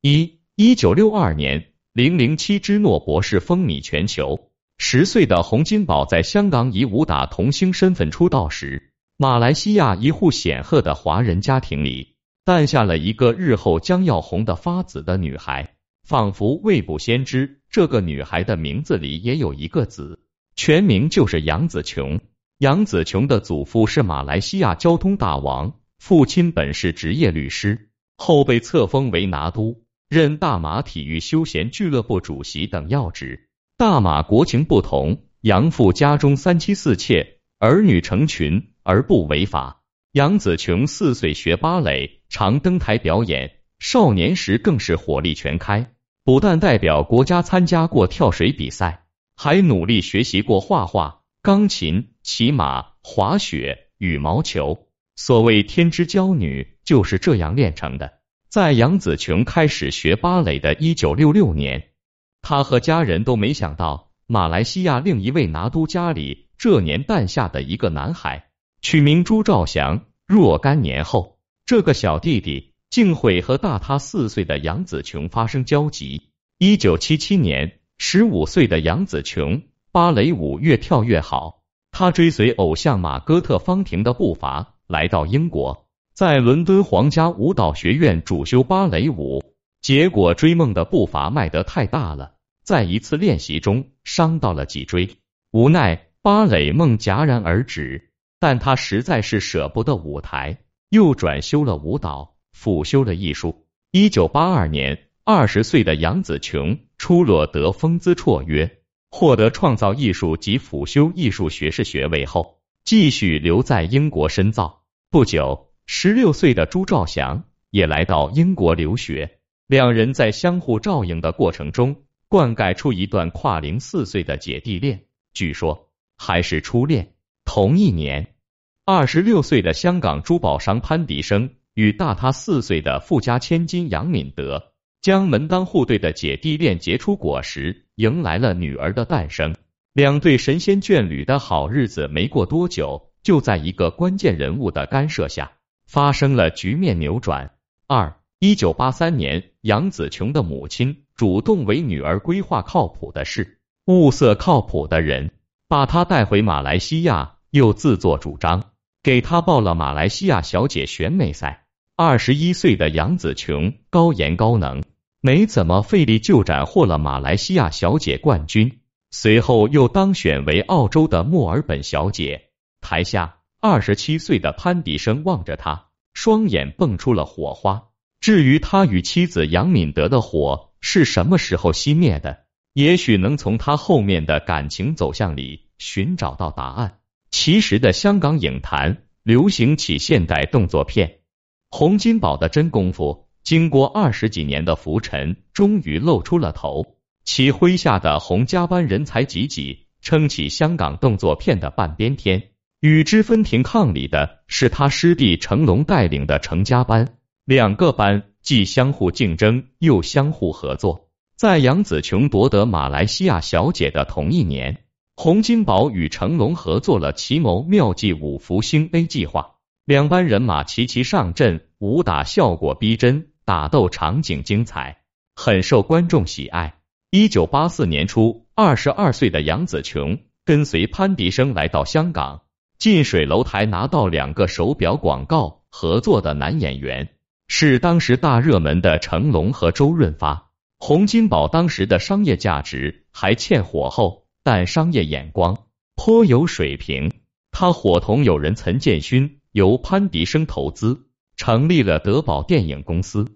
一，一九六二年，零零七之诺博士风靡全球。十岁的洪金宝在香港以武打童星身份出道时，马来西亚一户显赫的华人家庭里诞下了一个日后将要红的发紫的女孩，仿佛未卜先知。这个女孩的名字里也有一个子，全名就是杨紫琼。杨紫琼的祖父是马来西亚交通大王，父亲本是职业律师，后被册封为拿督，任大马体育休闲俱乐部主席等要职。大马国情不同，杨父家中三妻四妾，儿女成群而不违法。杨紫琼四岁学芭蕾，常登台表演，少年时更是火力全开，不但代表国家参加过跳水比赛，还努力学习过画画、钢琴、骑马、滑雪、羽毛球。所谓天之娇女，就是这样练成的。在杨紫琼开始学芭蕾的一九六六年。他和家人都没想到，马来西亚另一位拿督家里这年诞下的一个男孩，取名朱兆祥。若干年后，这个小弟弟竟会和大他四岁的杨紫琼发生交集。一九七七年，十五岁的杨紫琼芭蕾舞越跳越好，他追随偶像马戈特·方婷的步伐，来到英国，在伦敦皇家舞蹈学院主修芭蕾舞。结果追梦的步伐迈得太大了，在一次练习中伤到了脊椎，无奈芭蕾梦戛然而止。但他实在是舍不得舞台，又转修了舞蹈，辅修了艺术。一九八二年，二十岁的杨紫琼出落得风姿绰约，获得创造艺术及辅修艺术学士学位后，继续留在英国深造。不久，十六岁的朱兆祥也来到英国留学。两人在相互照应的过程中，灌溉出一段跨龄四岁的姐弟恋。据说还是初恋。同一年，二十六岁的香港珠宝商潘迪生与大他四岁的富家千金杨敏德，将门当户对的姐弟恋结出果实，迎来了女儿的诞生。两对神仙眷侣的好日子没过多久，就在一个关键人物的干涉下，发生了局面扭转。二。一九八三年，杨紫琼的母亲主动为女儿规划靠谱的事，物色靠谱的人，把她带回马来西亚，又自作主张给她报了马来西亚小姐选美赛。二十一岁的杨紫琼高颜高能，没怎么费力就斩获了马来西亚小姐冠军，随后又当选为澳洲的墨尔本小姐。台下，二十七岁的潘迪生望着他，双眼蹦出了火花。至于他与妻子杨敏德的火是什么时候熄灭的，也许能从他后面的感情走向里寻找到答案。其实的香港影坛流行起现代动作片，洪金宝的真功夫，经过二十几年的浮沉，终于露出了头。其麾下的洪家班人才济济，撑起香港动作片的半边天。与之分庭抗礼的是他师弟成龙带领的成家班。两个班既相互竞争又相互合作。在杨紫琼夺得马来西亚小姐的同一年，洪金宝与成龙合作了奇谋妙计五福星 A 计划。两班人马齐齐上阵，武打效果逼真，打斗场景精彩，很受观众喜爱。一九八四年初，二十二岁的杨紫琼跟随潘迪生来到香港，近水楼台拿到两个手表广告合作的男演员。是当时大热门的成龙和周润发，洪金宝当时的商业价值还欠火候，但商业眼光颇有水平。他伙同友人陈建勋，由潘迪生投资，成立了德宝电影公司。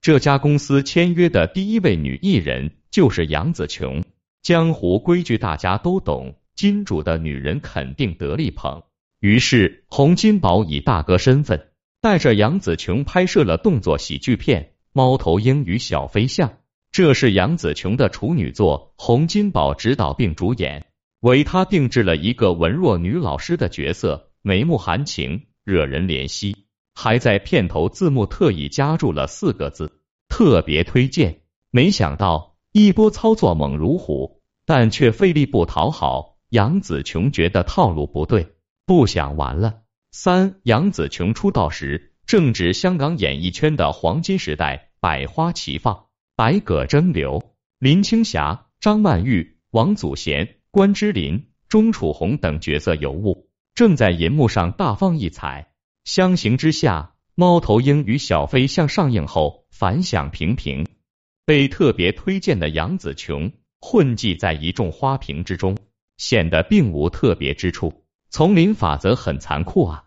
这家公司签约的第一位女艺人就是杨紫琼。江湖规矩大家都懂，金主的女人肯定得力捧。于是洪金宝以大哥身份。带着杨紫琼拍摄了动作喜剧片《猫头鹰与小飞象》，这是杨紫琼的处女作，洪金宝执导并主演，为她定制了一个文弱女老师的角色，眉目含情，惹人怜惜。还在片头字幕特意加注了四个字：特别推荐。没想到一波操作猛如虎，但却费力不讨好。杨紫琼觉得套路不对，不想玩了。三杨紫琼出道时正值香港演艺圈的黄金时代，百花齐放，百舸争流。林青霞、张曼玉、王祖贤、关之琳、钟楚红等角色尤物，正在银幕上大放异彩。相形之下，《猫头鹰与小飞象》上映后反响平平，被特别推荐的杨紫琼混迹在一众花瓶之中，显得并无特别之处。丛林法则很残酷啊！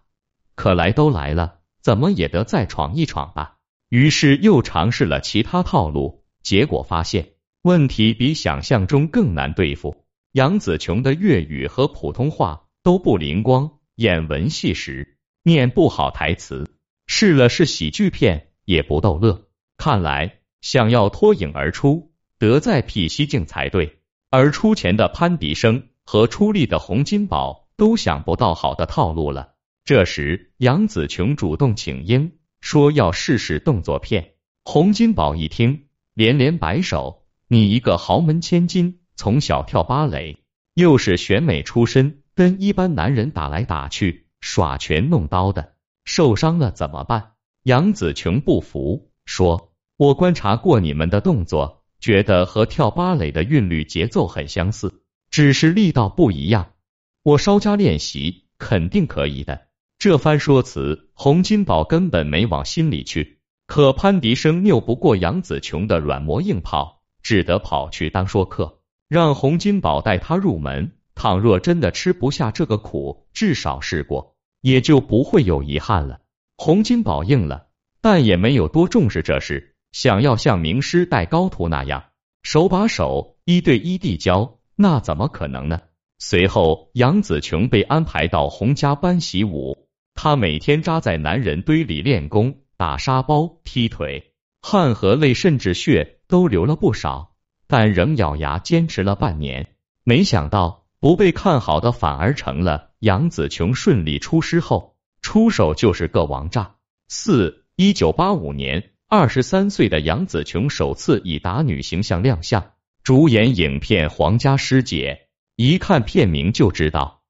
可来都来了，怎么也得再闯一闯吧。于是又尝试了其他套路，结果发现问题比想象中更难对付。杨紫琼的粤语和普通话都不灵光，演文戏时念不好台词，试了试喜剧片也不逗乐。看来想要脱颖而出，得再辟蹊径才对。而出钱的潘迪生和出力的洪金宝都想不到好的套路了。这时，杨紫琼主动请缨，说要试试动作片。洪金宝一听，连连摆手：“你一个豪门千金，从小跳芭蕾，又是选美出身，跟一般男人打来打去，耍拳弄刀的，受伤了怎么办？”杨紫琼不服，说：“我观察过你们的动作，觉得和跳芭蕾的韵律节奏很相似，只是力道不一样。我稍加练习，肯定可以的。”这番说辞，洪金宝根本没往心里去。可潘迪生拗不过杨紫琼的软磨硬泡，只得跑去当说客，让洪金宝带他入门。倘若真的吃不下这个苦，至少试过，也就不会有遗憾了。洪金宝应了，但也没有多重视这事，想要像名师带高徒那样手把手、一对一地教，那怎么可能呢？随后，杨紫琼被安排到洪家班习武。他每天扎在男人堆里练功、打沙包、踢腿，汗和泪甚至血都流了不少，但仍咬牙坚持了半年。没想到不被看好的反而成了杨紫琼顺利出师后，出手就是个王炸。四一九八五年，二十三岁的杨紫琼首次以打女形象亮相，主演影片《皇家师姐》，一看片名就知道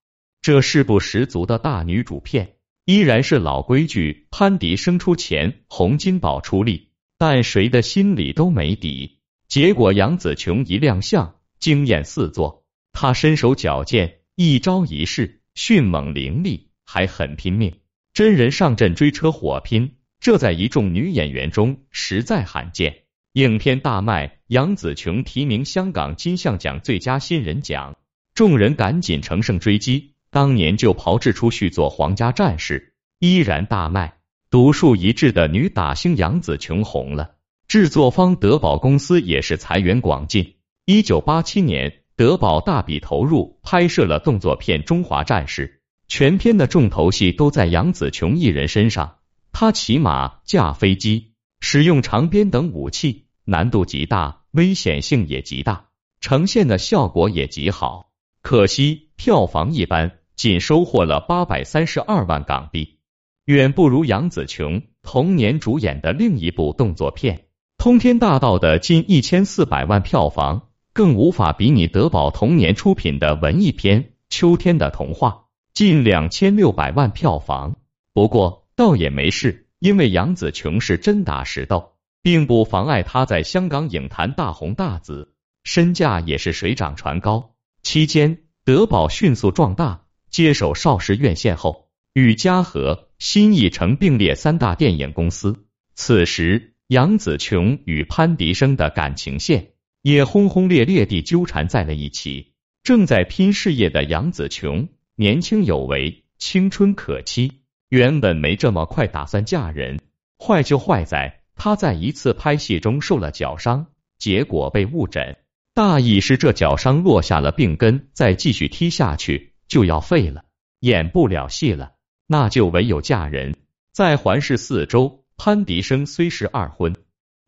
这是部十足的大女主片。依然是老规矩，潘迪生出钱，洪金宝出力，但谁的心里都没底。结果杨紫琼一亮相，惊艳四座。她身手矫健，一招一式迅猛凌厉，还很拼命。真人上阵追车火拼，这在一众女演员中实在罕见。影片大卖，杨紫琼提名香港金像奖最佳新人奖，众人赶紧乘胜追击。当年就炮制出续作《皇家战士》，依然大卖。独树一帜的女打星杨紫琼红了，制作方德宝公司也是财源广进。一九八七年，德宝大笔投入拍摄了动作片《中华战士》，全片的重头戏都在杨紫琼一人身上。她骑马、驾飞机、使用长鞭等武器，难度极大，危险性也极大，呈现的效果也极好。可惜票房一般。仅收获了八百三十二万港币，远不如杨紫琼同年主演的另一部动作片《通天大道》的近一千四百万票房，更无法比拟德宝同年出品的文艺片《秋天的童话》近两千六百万票房。不过倒也没事，因为杨紫琼是真打实斗，并不妨碍她在香港影坛大红大紫，身价也是水涨船高。期间，德宝迅速壮大。接手邵氏院线后，与嘉禾、新艺城并列三大电影公司。此时，杨紫琼与潘迪生的感情线也轰轰烈烈地纠缠在了一起。正在拼事业的杨紫琼年轻有为，青春可期，原本没这么快打算嫁人。坏就坏在她在一次拍戏中受了脚伤，结果被误诊，大意是这脚伤落下了病根，再继续踢下去。就要废了，演不了戏了，那就唯有嫁人。在环视四周，潘迪生虽是二婚，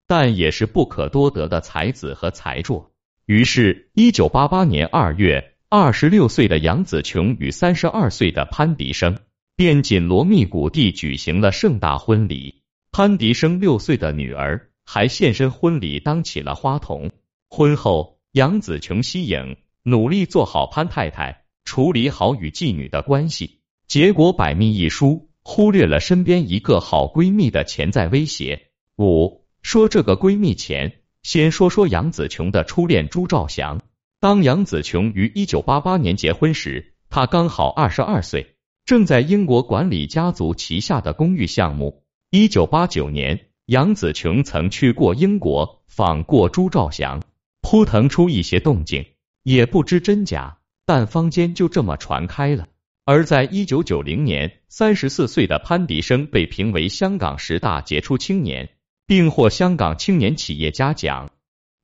但也是不可多得的才子和才作。于是，一九八八年二月，二十六岁的杨紫琼与三十二岁的潘迪生便紧锣密鼓地举行了盛大婚礼。潘迪生六岁的女儿还现身婚礼，当起了花童。婚后，杨紫琼息影，努力做好潘太太。处理好与妓女的关系，结果百密一疏，忽略了身边一个好闺蜜的潜在威胁。五说这个闺蜜前，先说说杨紫琼的初恋朱兆祥。当杨紫琼于一九八八年结婚时，她刚好二十二岁，正在英国管理家族旗下的公寓项目。一九八九年，杨紫琼曾去过英国访过朱兆祥，扑腾出一些动静，也不知真假，但坊间就这么传开了。而在一九九零年，三十四岁的潘迪生被评为香港十大杰出青年。并获香港青年企业家奖，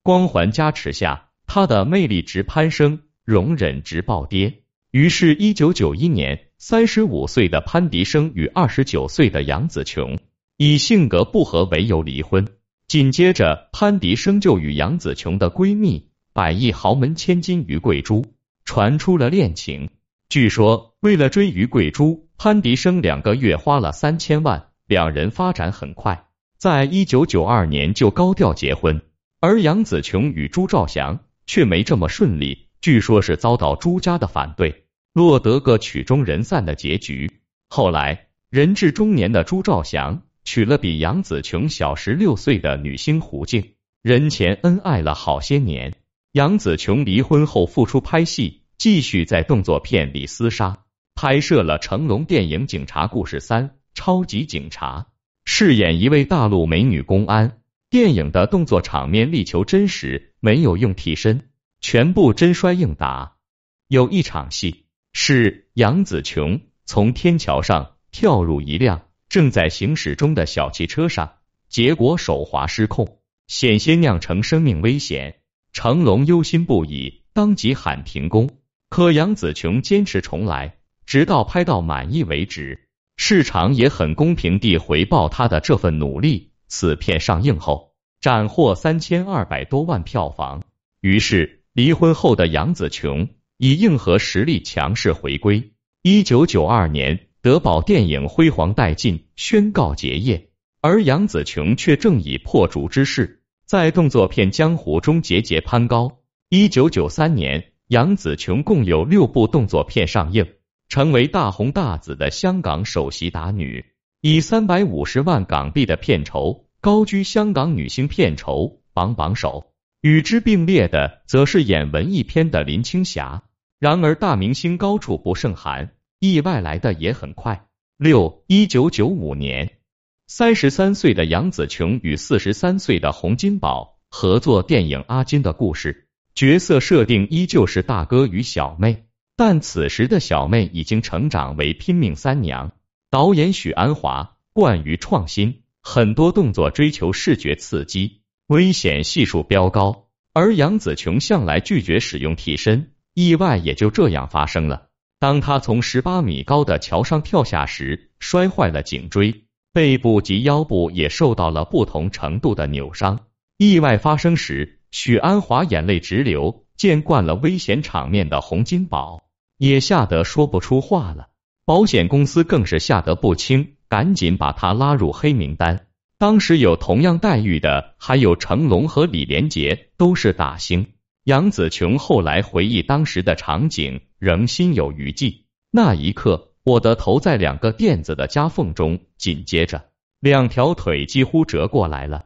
光环加持下，他的魅力值攀升，容忍值暴跌。于是，一九九一年，三十五岁的潘迪生与二十九岁的杨紫琼以性格不合为由离婚。紧接着，潘迪生就与杨紫琼的闺蜜、百亿豪门千金于桂珠传出了恋情。据说，为了追于桂珠，潘迪生两个月花了三千万，两人发展很快。在一九九二年就高调结婚，而杨紫琼与朱兆祥却没这么顺利，据说是遭到朱家的反对，落得个曲终人散的结局。后来人至中年的朱兆祥娶了比杨紫琼小十六岁的女星胡静，人前恩爱了好些年。杨紫琼离婚后复出拍戏，继续在动作片里厮杀，拍摄了成龙电影《警察故事三：超级警察》。饰演一位大陆美女公安，电影的动作场面力求真实，没有用替身，全部真摔硬打。有一场戏是杨紫琼从天桥上跳入一辆正在行驶中的小汽车上，结果手滑失控，险些酿成生命危险。成龙忧心不已，当即喊停工，可杨紫琼坚持重来，直到拍到满意为止。市场也很公平地回报他的这份努力。此片上映后，斩获三千二百多万票房。于是，离婚后的杨紫琼以硬核实力强势回归。一九九二年，德宝电影辉煌殆尽，宣告结业，而杨紫琼却正以破竹之势，在动作片江湖中节节攀高。一九九三年，杨紫琼共有六部动作片上映。成为大红大紫的香港首席打女，以三百五十万港币的片酬高居香港女星片酬榜榜首。与之并列的，则是演文艺片的林青霞。然而大明星高处不胜寒，意外来的也很快。六一九九五年，三十三岁的杨紫琼与四十三岁的洪金宝合作电影《阿金的故事》，角色设定依旧是大哥与小妹。但此时的小妹已经成长为拼命三娘。导演许鞍华惯于创新，很多动作追求视觉刺激，危险系数飙高。而杨紫琼向来拒绝使用替身，意外也就这样发生了。当他从十八米高的桥上跳下时，摔坏了颈椎，背部及腰部也受到了不同程度的扭伤。意外发生时，许鞍华眼泪直流。见惯了危险场面的洪金宝也吓得说不出话了，保险公司更是吓得不轻，赶紧把他拉入黑名单。当时有同样待遇的还有成龙和李连杰，都是大星。杨紫琼后来回忆当时的场景，仍心有余悸。那一刻，我的头在两个垫子的夹缝中，紧接着两条腿几乎折过来了。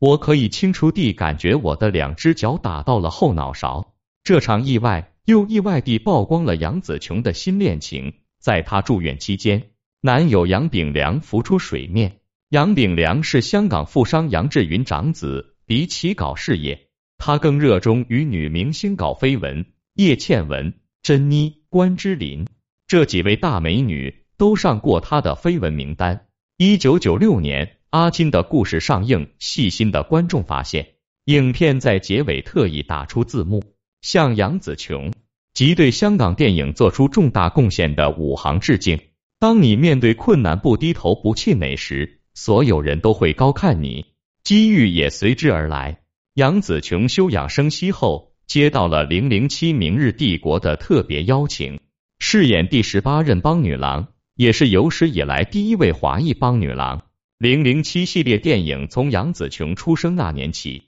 我可以清楚地感觉我的两只脚打到了后脑勺。这场意外又意外地曝光了杨紫琼的新恋情。在她住院期间，男友杨炳良浮出水面。杨炳良是香港富商杨志云长子，比起搞事业，他更热衷与女明星搞绯闻。叶倩文、珍妮、关之琳这几位大美女都上过他的绯闻名单。一九九六年。阿金的故事上映，细心的观众发现，影片在结尾特意打出字幕，向杨紫琼及对香港电影做出重大贡献的武行致敬。当你面对困难不低头不气馁时，所有人都会高看你，机遇也随之而来。杨紫琼休养生息后，接到了零零七明日帝国的特别邀请，饰演第十八任邦女郎，也是有史以来第一位华裔邦女郎。零零七系列电影从杨紫琼出生那年起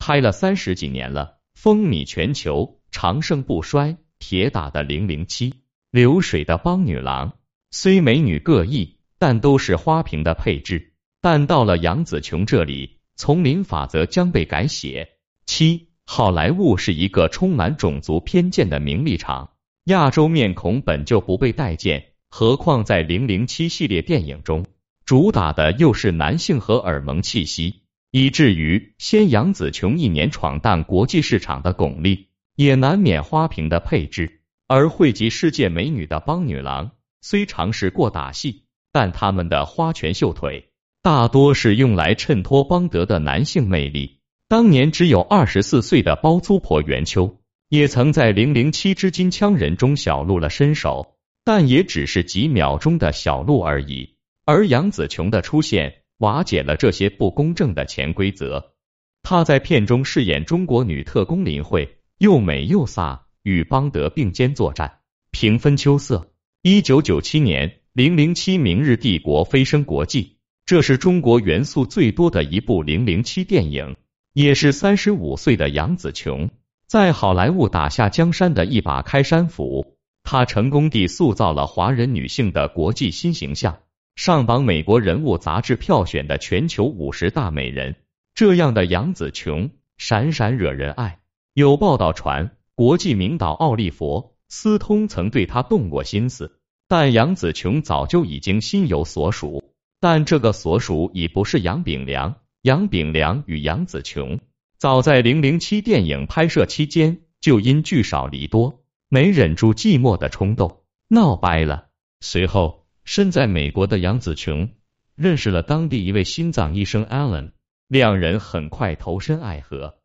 拍了三十几年了，风靡全球，长盛不衰。铁打的零零七，流水的邦女郎，虽美女各异，但都是花瓶的配置。但到了杨紫琼这里，丛林法则将被改写。七，好莱坞是一个充满种族偏见的名利场，亚洲面孔本就不被待见，何况在零零七系列电影中，主打的又是男性和耳萌气息，以至于先杨紫琼一年闯荡国际市场的巩俐，也难免花瓶的配置。而汇集世界美女的邦女郎，虽尝试过打戏，但他们的花拳绣腿。大多是用来衬托邦德的男性魅力。当年只有二十四岁的包租婆袁秋，也曾在零零七之金枪人中小露了身手，但也只是几秒钟的小露而已。而杨紫琼的出现，瓦解了这些不公正的潜规则。她在片中饰演中国女特工林慧，又美又飒，与邦德并肩作战，平分秋色。一九九七年，零零七明日帝国飞升国际。这是中国元素最多的一部零零七电影，也是三十五岁的杨紫琼在好莱坞打下江山的一把开山斧。她成功地塑造了华人女性的国际新形象，上榜美国人物杂志票选的全球五十大美人。这样的杨紫琼闪闪惹人爱。有报道传，国际名导奥利弗斯通曾对她动过心思，但杨紫琼早就已经心有所属。但这个所属已不是杨炳良，杨炳良与杨紫琼早在零零七电影拍摄期间就因聚少离多，没忍住寂寞的冲动，闹掰了。随后，身在美国的杨紫琼认识了当地一位心脏医生 Allen，两人很快投身爱河。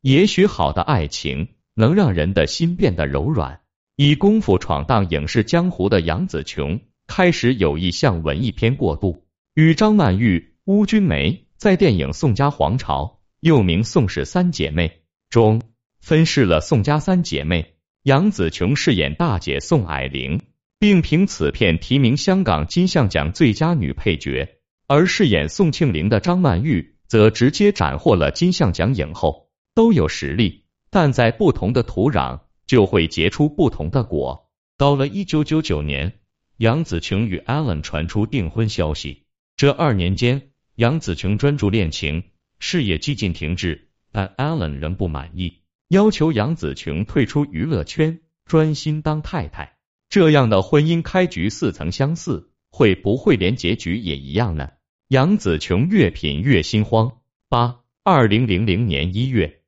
也许好的爱情能让人的心变得柔软。以功夫闯荡影视江湖的杨紫琼开始有意向文艺片过渡。与张曼玉、邬君梅在电影《宋家皇朝》又名《宋氏三姐妹》中分饰了宋家三姐妹，杨紫琼饰演大姐宋霭龄，并凭此片提名香港金像奖最佳女配角；而饰演宋庆龄的张曼玉则直接斩获了金像奖影后。都有实力，但在不同的土壤就会结出不同的果。到了一九九九年，杨紫琼与 Allen 传出订婚消息。这二年间，杨紫琼专注恋情，事业几近停滞，但 Allen 仍不满意，要求杨紫琼退出娱乐圈，专心当太太。这样的婚姻开局似曾相似，会不会连结局也一样呢？杨紫琼越品越心慌。八二零零零年一月，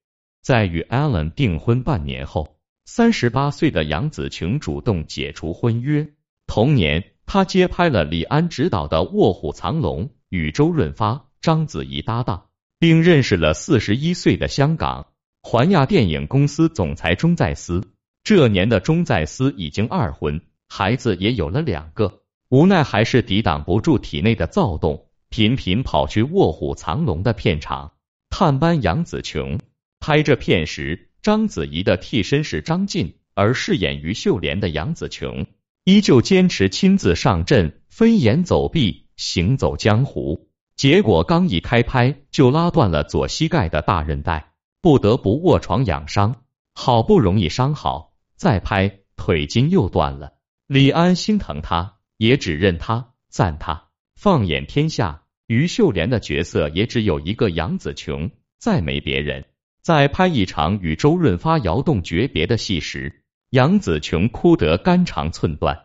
在与 Allen 订婚半年后，三十八岁的杨紫琼主动解除婚约。同年。他接拍了李安执导的《卧虎藏龙》，与周润发、章子怡搭档，并认识了四十一岁的香港环亚电影公司总裁钟在思。这年的钟在思已经二婚，孩子也有了两个，无奈还是抵挡不住体内的躁动，频频跑去《卧虎藏龙》的片场探班杨紫琼。拍这片时，章子怡的替身是张晋，而饰演于秀莲的杨紫琼。依旧坚持亲自上阵，飞檐走壁，行走江湖。结果刚一开拍，就拉断了左膝盖的大韧带，不得不卧床养伤。好不容易伤好，再拍，腿筋又断了。李安心疼他，也只认他，赞他。放眼天下，于秀莲的角色也只有一个杨紫琼，再没别人。在拍一场与周润发窑洞诀别的戏时。杨紫琼哭得肝肠寸断，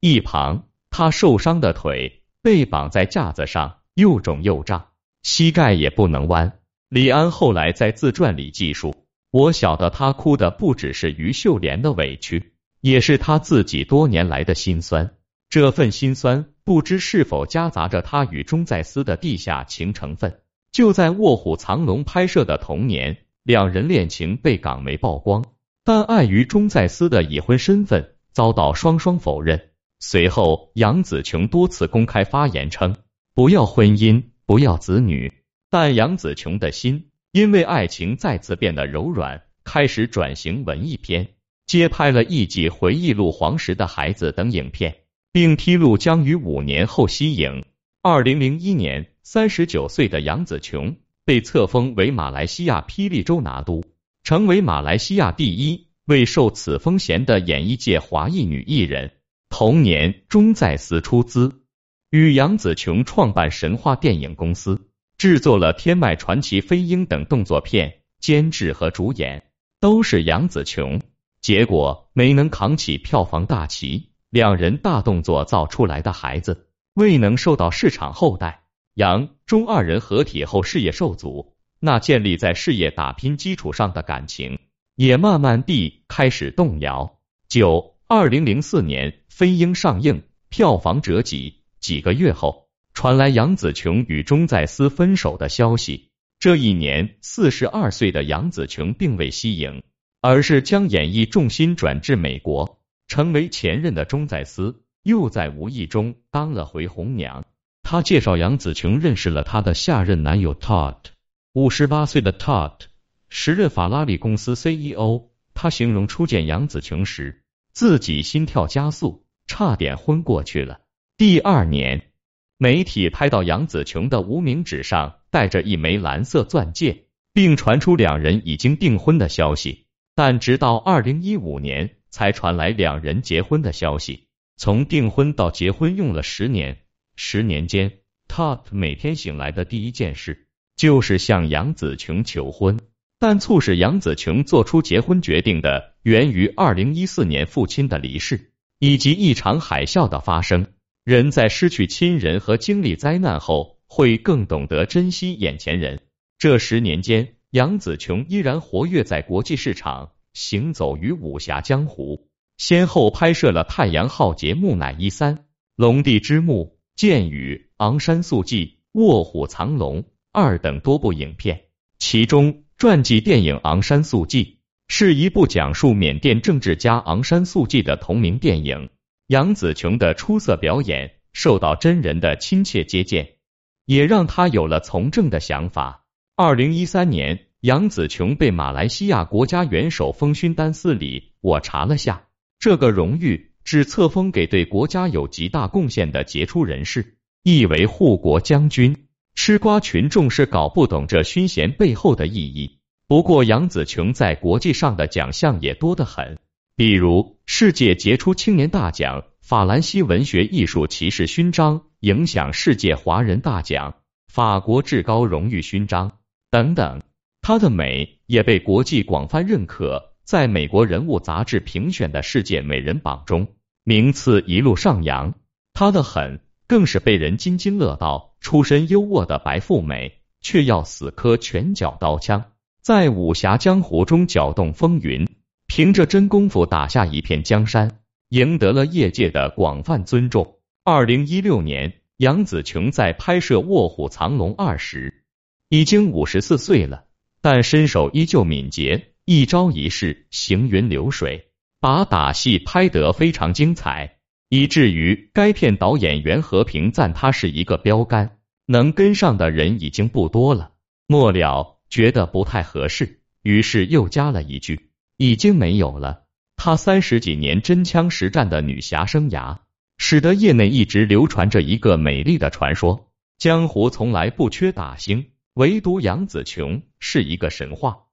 一旁她受伤的腿被绑在架子上，又肿又胀，膝盖也不能弯。李安后来在自传里记述，我晓得他哭的不只是于秀莲的委屈，也是他自己多年来的辛酸。这份辛酸，不知是否夹杂着他与钟在思的地下情成分。就在《卧虎藏龙》拍摄的同年，两人恋情被港媒曝光。但碍于钟在思的已婚身份，遭到双双否认。随后，杨紫琼多次公开发言称：“不要婚姻，不要子女。”但杨紫琼的心因为爱情再次变得柔软，开始转型文艺片，接拍了一集《回忆录》《黄石的孩子》等影片，并披露将于五年后息影。二零零一年，三十九岁的杨紫琼被册封为马来西亚霹雳州拿督。成为马来西亚第一位受此风衔的演艺界华裔女艺人。同年，钟在思出资与杨紫琼创办神话电影公司，制作了《天外传奇》《飞鹰》等动作片，监制和主演都是杨紫琼，结果没能扛起票房大旗。两人大动作造出来的孩子未能受到市场厚待，杨钟二人合体后事业受阻，那建立在事业打拼基础上的感情也慢慢地开始动摇。九二零零四年《飞鹰》上映，票房折戟，几个月后传来杨紫琼与钟在思分手的消息。这一年，四十二岁的杨紫琼并未息影，而是将演艺重心转至美国。成为前任的钟在思又在无意中当了回红娘。他介绍杨紫琼认识了他的下任男友 Todd，五十八岁的 Todd，时任法拉利公司 CEO。他形容初见杨紫琼时，自己心跳加速，差点昏过去了。第二年，媒体拍到杨紫琼的无名指上戴着一枚蓝色钻戒，并传出两人已经订婚的消息。但直到二零一五年。才传来两人结婚的消息。从订婚到结婚用了十年，十年间，Todd 每天醒来的第一件事就是向杨紫琼求婚。但促使杨紫琼做出结婚决定的，源于二零一四年父亲的离世以及一场海啸的发生。人在失去亲人和经历灾难后，会更懂得珍惜眼前人。这十年间，杨紫琼依然活跃在国际市场。行走于武侠江湖，先后拍摄了《太阳浩劫》《木《乃伊三》《龙帝之墓》《剑雨》《昂山素季》《卧虎藏龙二》等多部影片。其中，传记电影《昂山素季》是一部讲述缅甸政治家昂山素季的同名电影。杨紫琼的出色表演受到真人的亲切接见，也让他有了从政的想法。二零一三年。杨紫琼被马来西亚国家元首封勋丹斯里。我查了下，这个荣誉只册封给对国家有极大贡献的杰出人士，意为护国将军。吃瓜群众是搞不懂这勋衔背后的意义。不过杨紫琼在国际上的奖项也多得很，比如世界杰出青年大奖、法兰西文学艺术骑士勋章、影响世界华人大奖、法国至高荣誉勋章等等。她的美也被国际广泛认可，在美国人物杂志评选的世界美人榜中名次一路上扬。她的狠更是被人津津乐道。出身优渥的白富美，却要死磕拳脚刀枪，在武侠江湖中搅动风云，凭着真功夫打下一片江山，赢得了业界的广泛尊重。二零一六年，杨紫琼在拍摄《卧虎藏龙二》时，已经五十四岁了。但身手依旧敏捷，一招一式行云流水，把打戏拍得非常精彩，以至于该片导演袁和平赞他是一个标杆，能跟上的人已经不多了。末了觉得不太合适，于是又加了一句：已经没有了。他三十几年真枪实战的女侠生涯，使得业内一直流传着一个美丽的传说：江湖从来不缺打星。唯独杨紫琼是一个神话。